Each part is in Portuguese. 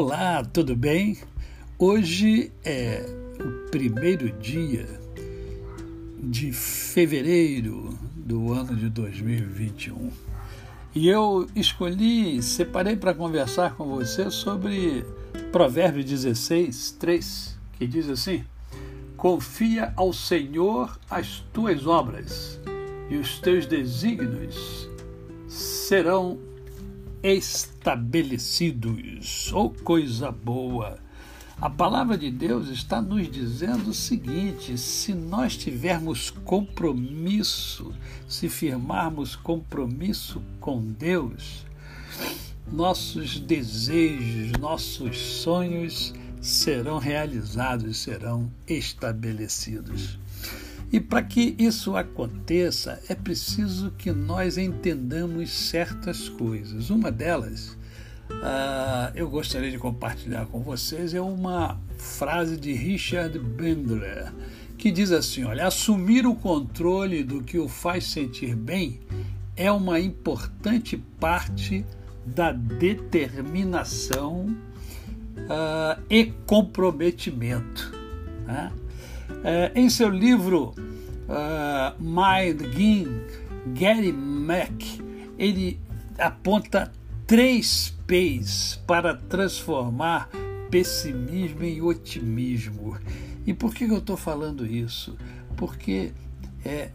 Olá, tudo bem? Hoje é o primeiro dia de fevereiro do ano de 2021 e eu escolhi, separei para conversar com você sobre Provérbios 16, 3, que diz assim: Confia ao Senhor as tuas obras e os teus desígnios serão estabelecidos. Oh, coisa boa! A palavra de Deus está nos dizendo o seguinte: se nós tivermos compromisso, se firmarmos compromisso com Deus, nossos desejos, nossos sonhos serão realizados, serão estabelecidos. E para que isso aconteça, é preciso que nós entendamos certas coisas. Uma delas, uh, eu gostaria de compartilhar com vocês, é uma frase de Richard Bandler, que diz assim: olha, assumir o controle do que o faz sentir bem é uma importante parte da determinação uh, e comprometimento. Né? É, em seu livro uh, Mind Game, Gary Mack, ele aponta três P's para transformar pessimismo em otimismo. E por que eu estou falando isso? Porque é,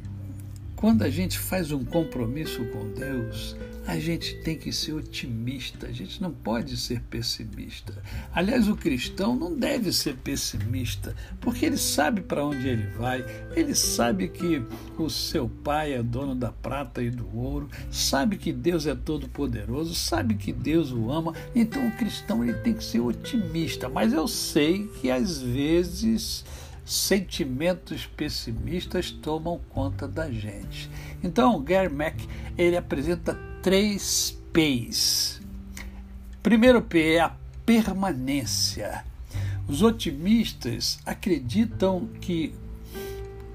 quando a gente faz um compromisso com Deus, a gente tem que ser otimista, a gente não pode ser pessimista. Aliás, o cristão não deve ser pessimista, porque ele sabe para onde ele vai, ele sabe que o seu pai é dono da prata e do ouro, sabe que Deus é todo-poderoso, sabe que Deus o ama, então o cristão ele tem que ser otimista. Mas eu sei que às vezes sentimentos pessimistas tomam conta da gente. Então, Gary Mack ele apresenta três P's. Primeiro P é a permanência. Os otimistas acreditam que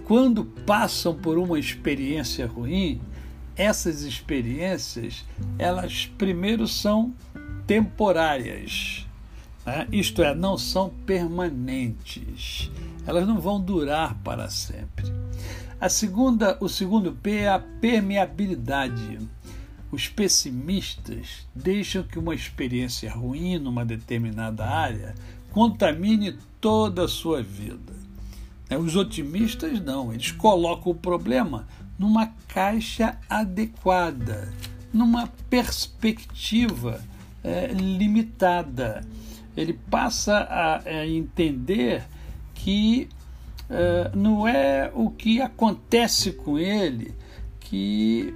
quando passam por uma experiência ruim, essas experiências, elas primeiro são temporárias, né? isto é, não são permanentes. Elas não vão durar para sempre. A segunda, o segundo P é a permeabilidade. Os pessimistas deixam que uma experiência ruim numa determinada área contamine toda a sua vida. É, os otimistas não, eles colocam o problema numa caixa adequada, numa perspectiva é, limitada. Ele passa a, a entender que é, não é o que acontece com ele que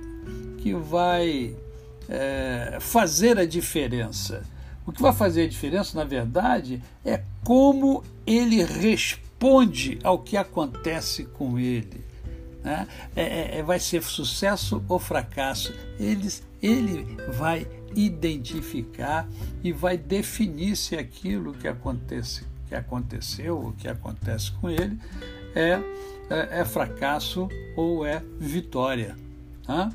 que vai é, fazer a diferença. O que vai fazer a diferença, na verdade, é como ele responde ao que acontece com ele. Né? É, é, é vai ser sucesso ou fracasso. Ele, ele vai identificar e vai definir se aquilo que, acontece, que aconteceu ou que acontece com ele é, é, é fracasso ou é vitória. Tá?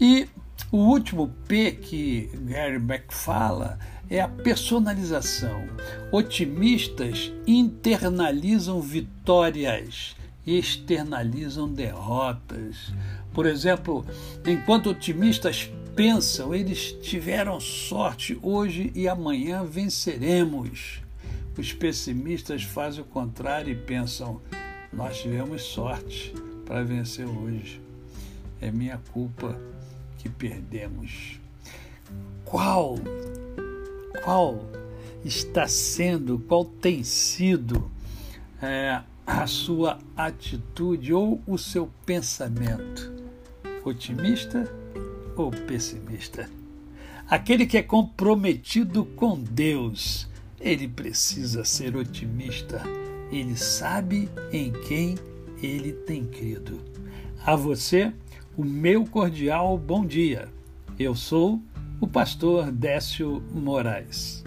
E o último P que Gary Beck fala é a personalização. Otimistas internalizam vitórias e externalizam derrotas. Por exemplo, enquanto otimistas pensam, eles tiveram sorte, hoje e amanhã venceremos. Os pessimistas fazem o contrário e pensam, nós tivemos sorte para vencer hoje. É minha culpa que perdemos. Qual, qual está sendo, qual tem sido é, a sua atitude ou o seu pensamento? Otimista ou pessimista? Aquele que é comprometido com Deus, ele precisa ser otimista. Ele sabe em quem ele tem crido. A você, o meu cordial bom dia. Eu sou o pastor Décio Moraes.